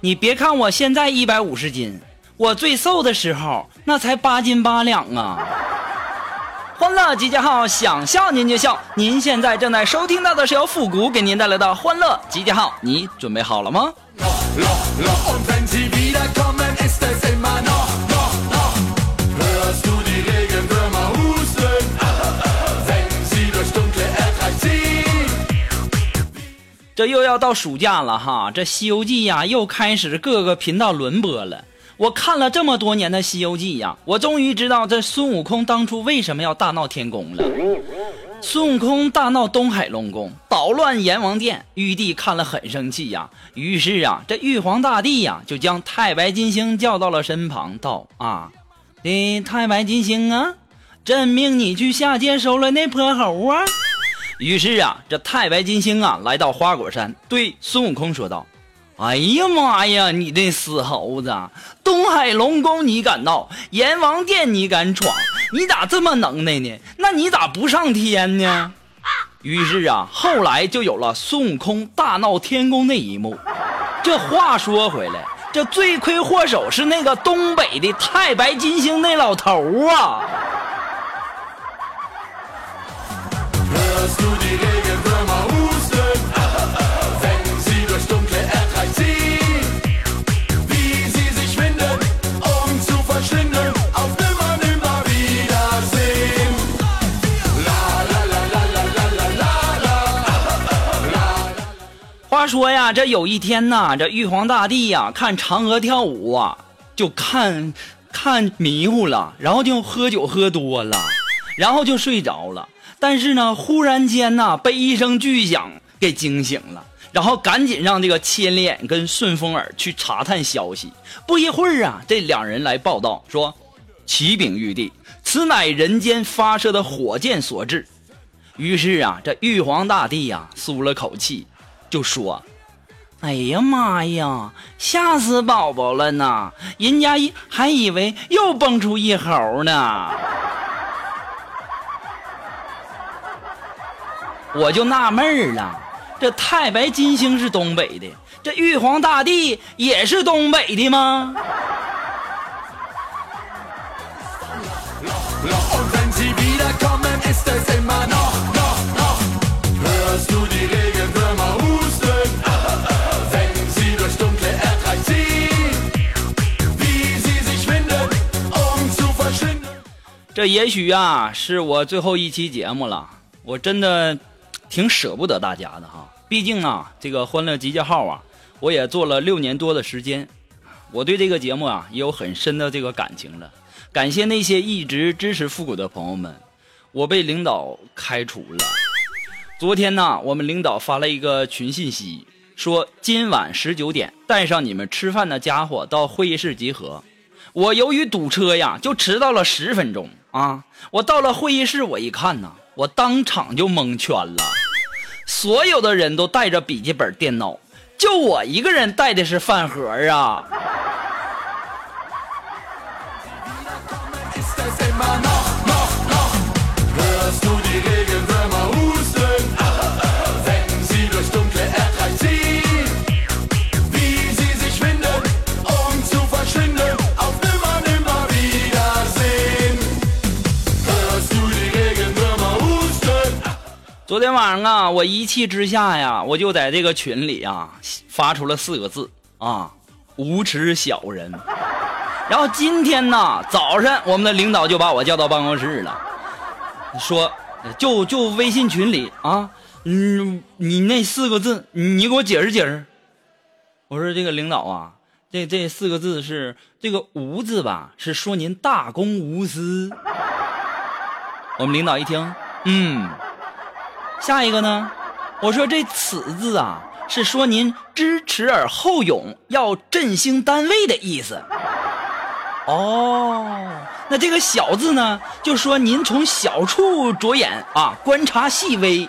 你别看我现在一百五十斤，我最瘦的时候那才八斤八两啊！欢乐集结号，想笑您就笑。您现在正在收听到的是由复古给您带来的欢乐集结号，你准备好了吗？这又要到暑假了哈，这《西游记》呀又开始各个频道轮播了。我看了这么多年的《西游记》呀，我终于知道这孙悟空当初为什么要大闹天宫了。孙悟空大闹东海龙宫，捣乱阎王殿，玉帝看了很生气呀。于是啊，这玉皇大帝呀就将太白金星叫到了身旁，道：“啊，你太白金星啊，朕命你去下界收了那泼猴啊。”于是啊，这太白金星啊来到花果山，对孙悟空说道：“哎呀妈呀，你这死猴子！东海龙宫你敢闹，阎王殿你敢闯，你咋这么能耐呢？那你咋不上天呢？”于是啊，后来就有了孙悟空大闹天宫那一幕。这话说回来，这罪魁祸首是那个东北的太白金星那老头啊。话说呀，这有一天呐，这玉皇大帝呀看嫦娥跳舞啊，就看看迷糊了，然后就喝酒喝多了，然后就睡着了。但是呢，忽然间呢，被一声巨响给惊醒了，然后赶紧让这个千里眼跟顺风耳去查探消息。不一会儿啊，这两人来报道说：“启禀玉帝，此乃人间发射的火箭所致。”于是啊，这玉皇大帝呀、舒了口气，就说：“哎呀妈呀，吓死宝宝了呢！人家一还以为又蹦出一猴呢。”我就纳闷儿了，这太白金星是东北的，这玉皇大帝也是东北的吗？这也许啊，是我最后一期节目了。我真的挺舍不得大家的哈。毕竟啊，这个欢乐集结号啊，我也做了六年多的时间，我对这个节目啊也有很深的这个感情了。感谢那些一直支持复古的朋友们，我被领导开除了。昨天呢，我们领导发了一个群信息，说今晚十九点带上你们吃饭的家伙到会议室集合。我由于堵车呀，就迟到了十分钟啊！我到了会议室，我一看呐，我当场就蒙圈了。所有的人都带着笔记本电脑，就我一个人带的是饭盒啊！昨天晚上啊，我一气之下呀，我就在这个群里啊发出了四个字啊：无耻小人。然后今天呢，早上我们的领导就把我叫到办公室了，说就就微信群里啊，嗯，你那四个字，你给我解释解释。我说这个领导啊，这这四个字是这个“无”字吧，是说您大公无私。我们领导一听，嗯，下一个呢？我说这“此”字啊，是说您知耻而后勇，要振兴单位的意思。哦，那这个“小”字呢，就说您从小处着眼啊，观察细微。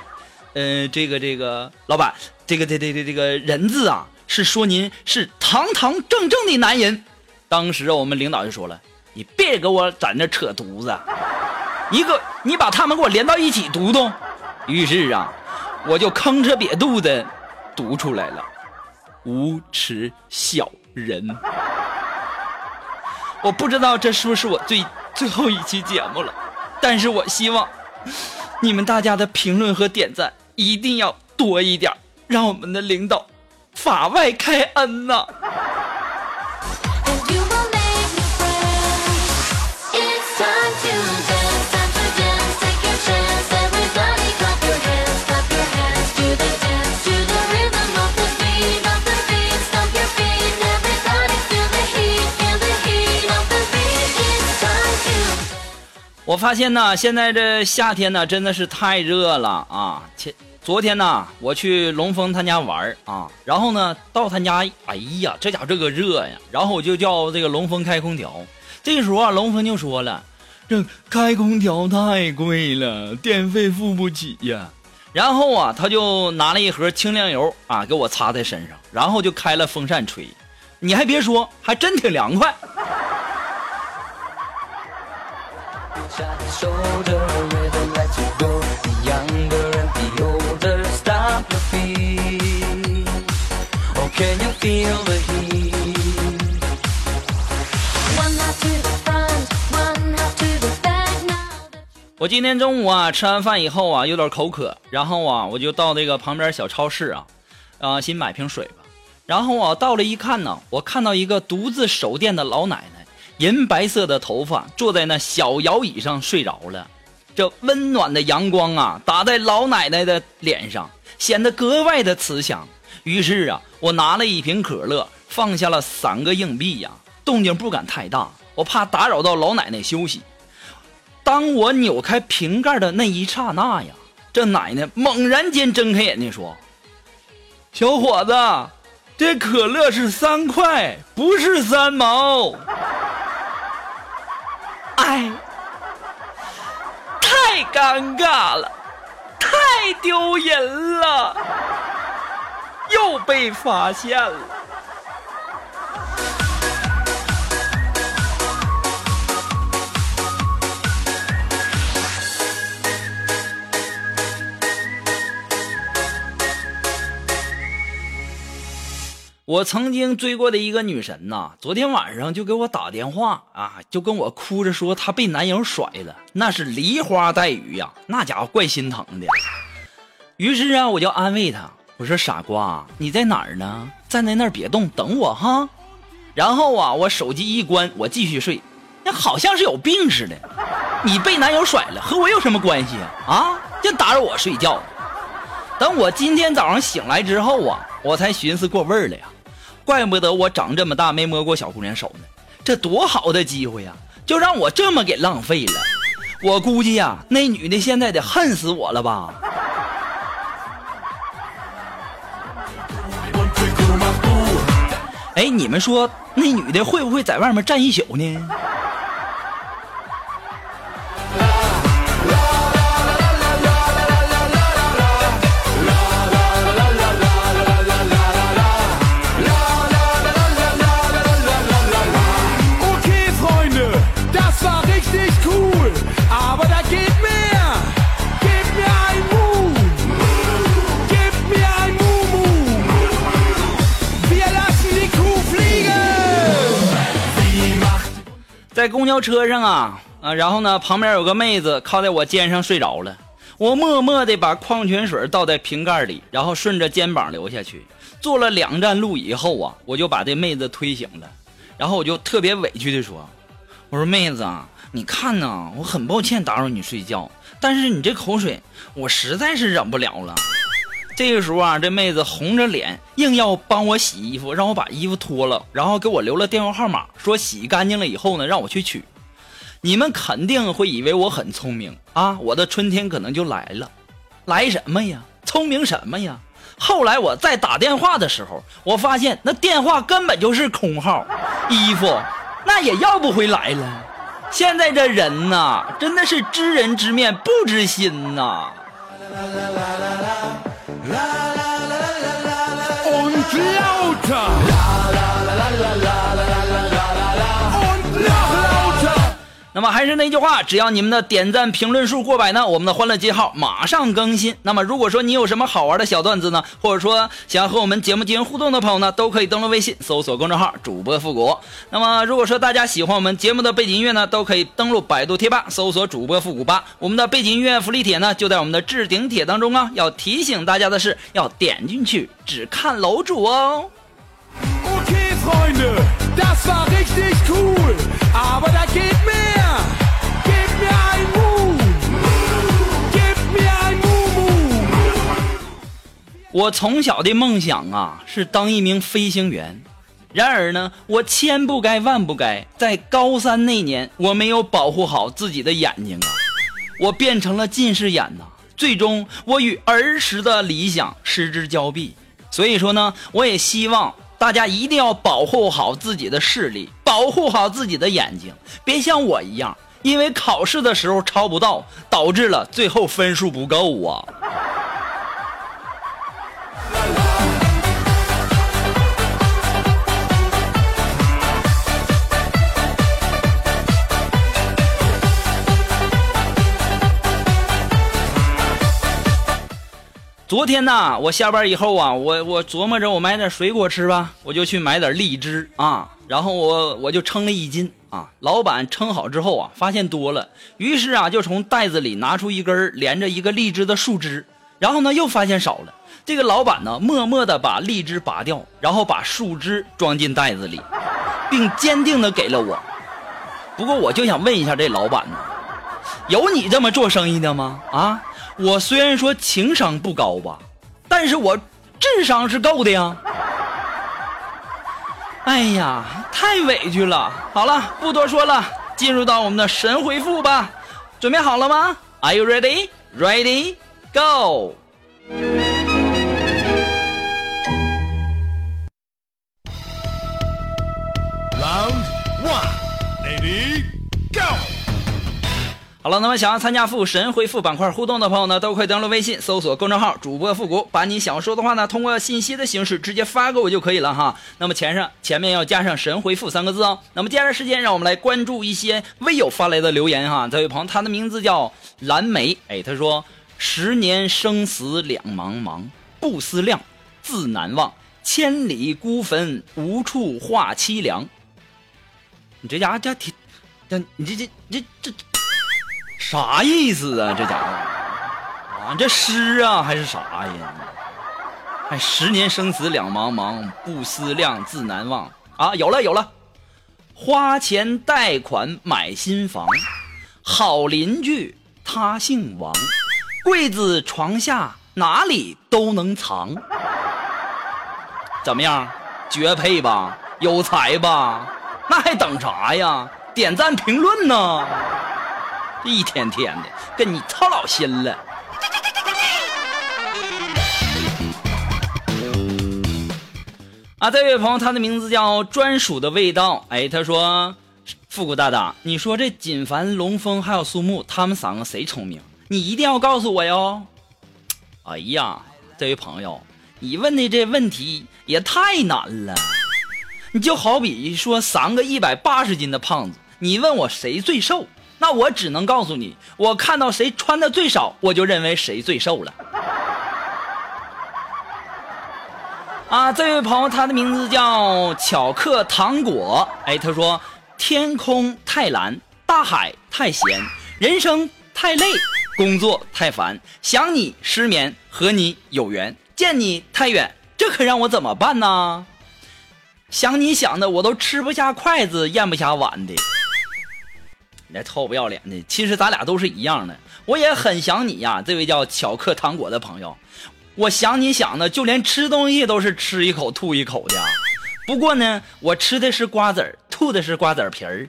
呃，这个这个老板，这个这这这这个人字啊，是说您是堂堂正正的男人。当时我们领导就说了：“你别给我在那扯犊子，一个你把他们给我连到一起读读。”于是啊。我就吭哧瘪肚的读出来了，无耻小人！我不知道这是不是我最最后一期节目了，但是我希望你们大家的评论和点赞一定要多一点，让我们的领导法外开恩呐！我发现呢，现在这夏天呢，真的是太热了啊！前昨天呢，我去龙峰他家玩啊，然后呢，到他家，哎呀，这家伙这个热呀！然后我就叫这个龙峰开空调。这时候啊，龙峰就说了：“这开空调太贵了，电费付不起呀。”然后啊，他就拿了一盒清凉油啊，给我擦在身上，然后就开了风扇吹。你还别说，还真挺凉快。我今天中午啊，吃完饭以后啊，有点口渴，然后啊，我就到那个旁边小超市啊，啊，先买瓶水吧。然后啊，到了一看呢，我看到一个独自守店的老奶奶。银白色的头发，坐在那小摇椅上睡着了。这温暖的阳光啊，打在老奶奶的脸上，显得格外的慈祥。于是啊，我拿了一瓶可乐，放下了三个硬币呀，动静不敢太大，我怕打扰到老奶奶休息。当我扭开瓶盖的那一刹那呀，这奶奶猛然间睁开眼睛说：“小伙子，这可乐是三块，不是三毛。”哎，太尴尬了，太丢人了，又被发现了。我曾经追过的一个女神呐，昨天晚上就给我打电话啊，就跟我哭着说她被男友甩了，那是梨花带雨呀，那家伙怪心疼的。于是啊，我就安慰她，我说傻瓜，你在哪儿呢？站在那儿别动，等我哈。然后啊，我手机一关，我继续睡，那好像是有病似的。你被男友甩了，和我有什么关系啊？啊，就打扰我睡觉。等我今天早上醒来之后啊，我才寻思过味儿了呀。怪不得我长这么大没摸过小姑娘手呢，这多好的机会呀，就让我这么给浪费了。我估计呀，那女的现在得恨死我了吧。哎，你们说那女的会不会在外面站一宿呢？在公交车上啊啊，然后呢，旁边有个妹子靠在我肩上睡着了，我默默地把矿泉水倒在瓶盖里，然后顺着肩膀流下去。坐了两站路以后啊，我就把这妹子推醒了，然后我就特别委屈地说：“我说妹子啊，你看呢，我很抱歉打扰你睡觉，但是你这口水我实在是忍不了了。”这个时候啊，这妹子红着脸，硬要帮我洗衣服，让我把衣服脱了，然后给我留了电话号码，说洗干净了以后呢，让我去取。你们肯定会以为我很聪明啊，我的春天可能就来了。来什么呀？聪明什么呀？后来我在打电话的时候，我发现那电话根本就是空号，衣服那也要不回来了。现在这人呐，真的是知人知面不知心呐。La la. 那么还是那句话，只要你们的点赞评论数过百呢，我们的欢乐记号马上更新。那么如果说你有什么好玩的小段子呢，或者说想要和我们节目进行互动的朋友呢，都可以登录微信搜索公众号主播复古。那么如果说大家喜欢我们节目的背景音乐呢，都可以登录百度贴吧搜索主播复古吧。我们的背景音乐福利帖呢，就在我们的置顶帖当中啊。要提醒大家的是，要点进去只看楼主哦。ok Freunde, das war richtig cool. 我从小的梦想啊是当一名飞行员，然而呢，我千不该万不该，在高三那年我没有保护好自己的眼睛啊，我变成了近视眼呐、最终我与儿时的理想失之交臂。所以说呢，我也希望大家一定要保护好自己的视力，保护好自己的眼睛，别像我一样，因为考试的时候抄不到，导致了最后分数不够啊。昨天呐，我下班以后啊，我我琢磨着我买点水果吃吧，我就去买点荔枝啊，然后我我就称了一斤啊。老板称好之后啊，发现多了，于是啊就从袋子里拿出一根连着一个荔枝的树枝，然后呢又发现少了。这个老板呢，默默的把荔枝拔掉，然后把树枝装进袋子里，并坚定的给了我。不过我就想问一下这老板呢，有你这么做生意的吗？啊，我虽然说情商不高吧，但是我智商是够的呀。哎呀，太委屈了。好了，不多说了，进入到我们的神回复吧。准备好了吗？Are you ready? Ready? Go! 好了，那么想要参加复神回复板块互动的朋友呢，都可以登录微信搜索公众号主播复古，把你想说的话呢，通过信息的形式直接发给我就可以了哈。那么前上前面要加上神回复三个字哦。那么接下来时间，让我们来关注一些微友发来的留言哈。这位朋友，他的名字叫蓝莓，哎，他说：十年生死两茫茫，不思量，自难忘。千里孤坟，无处话凄凉。你这家伙这挺，这你这这这这啥意思啊？这家伙啊，这诗啊还是啥呀？哎，十年生死两茫茫，不思量，自难忘啊！有了有了，花钱贷款买新房，好邻居他姓王，柜子床下哪里都能藏。怎么样？绝配吧？有才吧？那还等啥呀？点赞评论呢！一天天的跟你操老心了。啊，这位朋友，他的名字叫专属的味道。哎，他说：“复古大大，你说这锦凡、龙峰还有苏木，他们三个谁聪明？你一定要告诉我哟。”哎呀，这位朋友，你问的这问题也太难了。你就好比说三个一百八十斤的胖子，你问我谁最瘦，那我只能告诉你，我看到谁穿的最少，我就认为谁最瘦了。啊，这位朋友，他的名字叫巧克糖果。哎，他说：天空太蓝，大海太咸，人生太累，工作太烦，想你失眠，和你有缘，见你太远，这可让我怎么办呢？想你想的我都吃不下筷子，咽不下碗的。你这臭不要脸的！其实咱俩都是一样的，我也很想你呀，这位叫巧克糖果的朋友。我想你想的，就连吃东西都是吃一口吐一口的。不过呢，我吃的是瓜子儿，吐的是瓜子皮儿。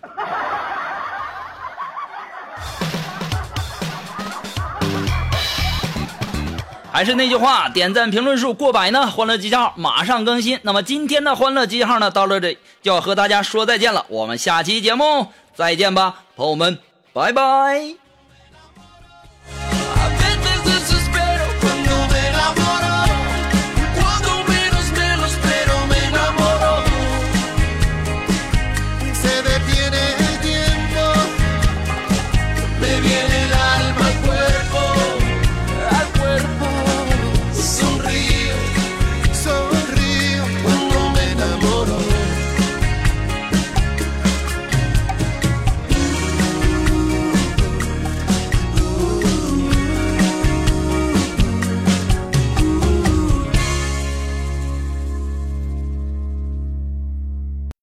还是那句话，点赞评论数过百呢，欢乐集结号马上更新。那么今天的欢乐集结号呢，到了这就要和大家说再见了，我们下期节目再见吧，朋友们，拜拜。